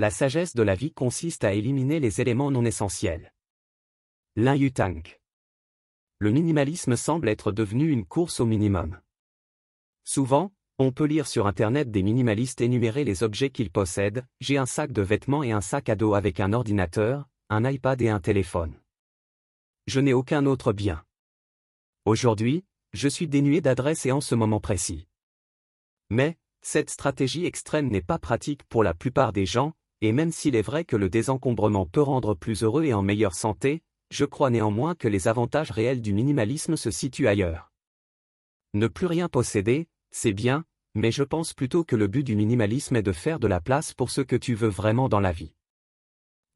la sagesse de la vie consiste à éliminer les éléments non essentiels. Lin Yutang. Le minimalisme semble être devenu une course au minimum. Souvent, on peut lire sur Internet des minimalistes énumérer les objets qu'ils possèdent, j'ai un sac de vêtements et un sac à dos avec un ordinateur, un iPad et un téléphone. Je n'ai aucun autre bien. Aujourd'hui, je suis dénué d'adresse et en ce moment précis. Mais, cette stratégie extrême n'est pas pratique pour la plupart des gens, et même s'il est vrai que le désencombrement peut rendre plus heureux et en meilleure santé, je crois néanmoins que les avantages réels du minimalisme se situent ailleurs. Ne plus rien posséder, c'est bien, mais je pense plutôt que le but du minimalisme est de faire de la place pour ce que tu veux vraiment dans la vie.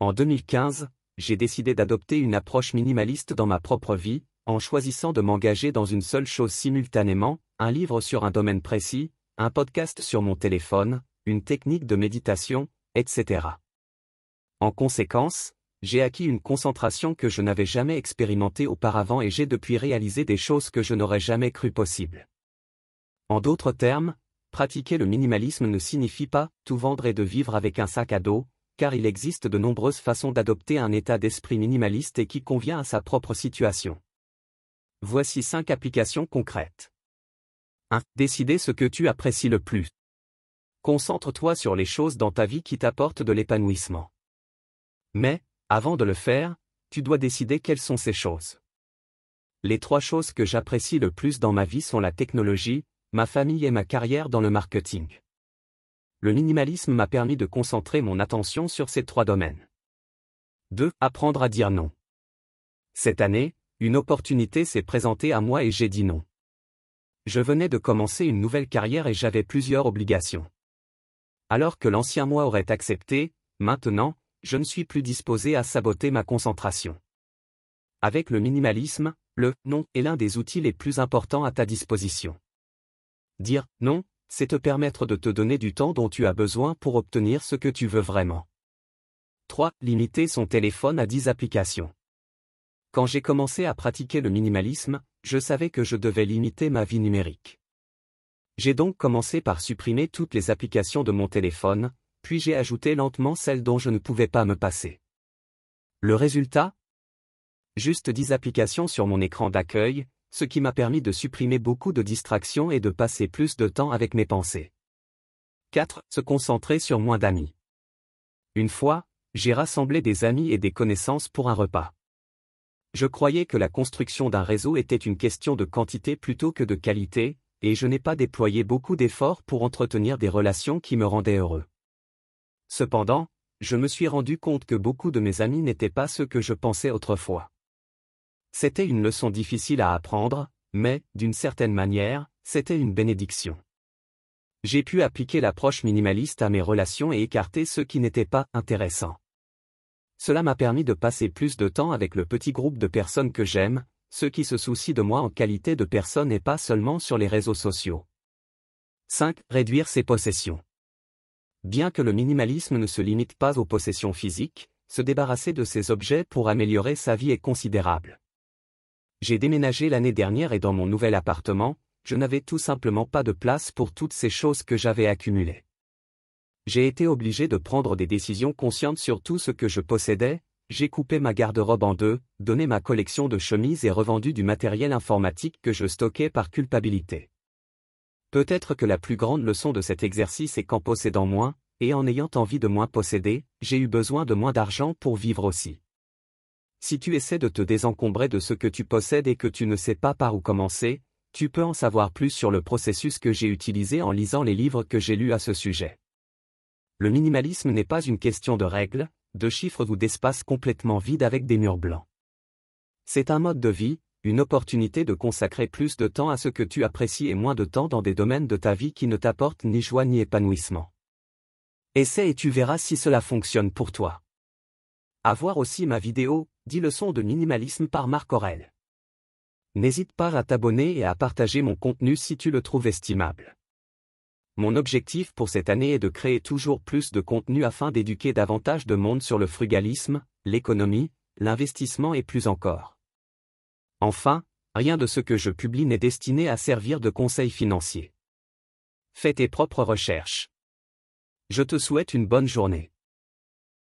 En 2015, j'ai décidé d'adopter une approche minimaliste dans ma propre vie, en choisissant de m'engager dans une seule chose simultanément, un livre sur un domaine précis, un podcast sur mon téléphone, une technique de méditation, etc. En conséquence, j'ai acquis une concentration que je n'avais jamais expérimentée auparavant et j'ai depuis réalisé des choses que je n'aurais jamais cru possibles. En d'autres termes, pratiquer le minimalisme ne signifie pas tout vendre et de vivre avec un sac à dos, car il existe de nombreuses façons d'adopter un état d'esprit minimaliste et qui convient à sa propre situation. Voici 5 applications concrètes. 1. Décider ce que tu apprécies le plus. Concentre-toi sur les choses dans ta vie qui t'apportent de l'épanouissement. Mais, avant de le faire, tu dois décider quelles sont ces choses. Les trois choses que j'apprécie le plus dans ma vie sont la technologie, ma famille et ma carrière dans le marketing. Le minimalisme m'a permis de concentrer mon attention sur ces trois domaines. 2. Apprendre à dire non. Cette année, une opportunité s'est présentée à moi et j'ai dit non. Je venais de commencer une nouvelle carrière et j'avais plusieurs obligations. Alors que l'ancien moi aurait accepté, maintenant, je ne suis plus disposé à saboter ma concentration. Avec le minimalisme, le non est l'un des outils les plus importants à ta disposition. Dire non, c'est te permettre de te donner du temps dont tu as besoin pour obtenir ce que tu veux vraiment. 3. Limiter son téléphone à 10 applications. Quand j'ai commencé à pratiquer le minimalisme, je savais que je devais limiter ma vie numérique. J'ai donc commencé par supprimer toutes les applications de mon téléphone, puis j'ai ajouté lentement celles dont je ne pouvais pas me passer. Le résultat? Juste 10 applications sur mon écran d'accueil, ce qui m'a permis de supprimer beaucoup de distractions et de passer plus de temps avec mes pensées. 4. Se concentrer sur moins d'amis. Une fois, j'ai rassemblé des amis et des connaissances pour un repas. Je croyais que la construction d'un réseau était une question de quantité plutôt que de qualité, et je n'ai pas déployé beaucoup d'efforts pour entretenir des relations qui me rendaient heureux. Cependant, je me suis rendu compte que beaucoup de mes amis n'étaient pas ceux que je pensais autrefois. C'était une leçon difficile à apprendre, mais, d'une certaine manière, c'était une bénédiction. J'ai pu appliquer l'approche minimaliste à mes relations et écarter ceux qui n'étaient pas intéressants. Cela m'a permis de passer plus de temps avec le petit groupe de personnes que j'aime, ceux qui se soucient de moi en qualité de personne et pas seulement sur les réseaux sociaux. 5. Réduire ses possessions. Bien que le minimalisme ne se limite pas aux possessions physiques, se débarrasser de ces objets pour améliorer sa vie est considérable. J'ai déménagé l'année dernière et dans mon nouvel appartement, je n'avais tout simplement pas de place pour toutes ces choses que j'avais accumulées. J'ai été obligé de prendre des décisions conscientes sur tout ce que je possédais, j'ai coupé ma garde-robe en deux, donné ma collection de chemises et revendu du matériel informatique que je stockais par culpabilité. Peut-être que la plus grande leçon de cet exercice est qu'en possédant moins, et en ayant envie de moins posséder, j'ai eu besoin de moins d'argent pour vivre aussi. Si tu essaies de te désencombrer de ce que tu possèdes et que tu ne sais pas par où commencer, tu peux en savoir plus sur le processus que j'ai utilisé en lisant les livres que j'ai lus à ce sujet. Le minimalisme n'est pas une question de règles, de chiffres ou d'espaces complètement vides avec des murs blancs. C'est un mode de vie, une opportunité de consacrer plus de temps à ce que tu apprécies et moins de temps dans des domaines de ta vie qui ne t'apportent ni joie ni épanouissement. Essaie et tu verras si cela fonctionne pour toi. À voir aussi ma vidéo, 10 leçons de minimalisme par Marc Aurel. N'hésite pas à t'abonner et à partager mon contenu si tu le trouves estimable. Mon objectif pour cette année est de créer toujours plus de contenu afin d'éduquer davantage de monde sur le frugalisme, l'économie, l'investissement et plus encore. Enfin, rien de ce que je publie n'est destiné à servir de conseil financier. Fais tes propres recherches. Je te souhaite une bonne journée.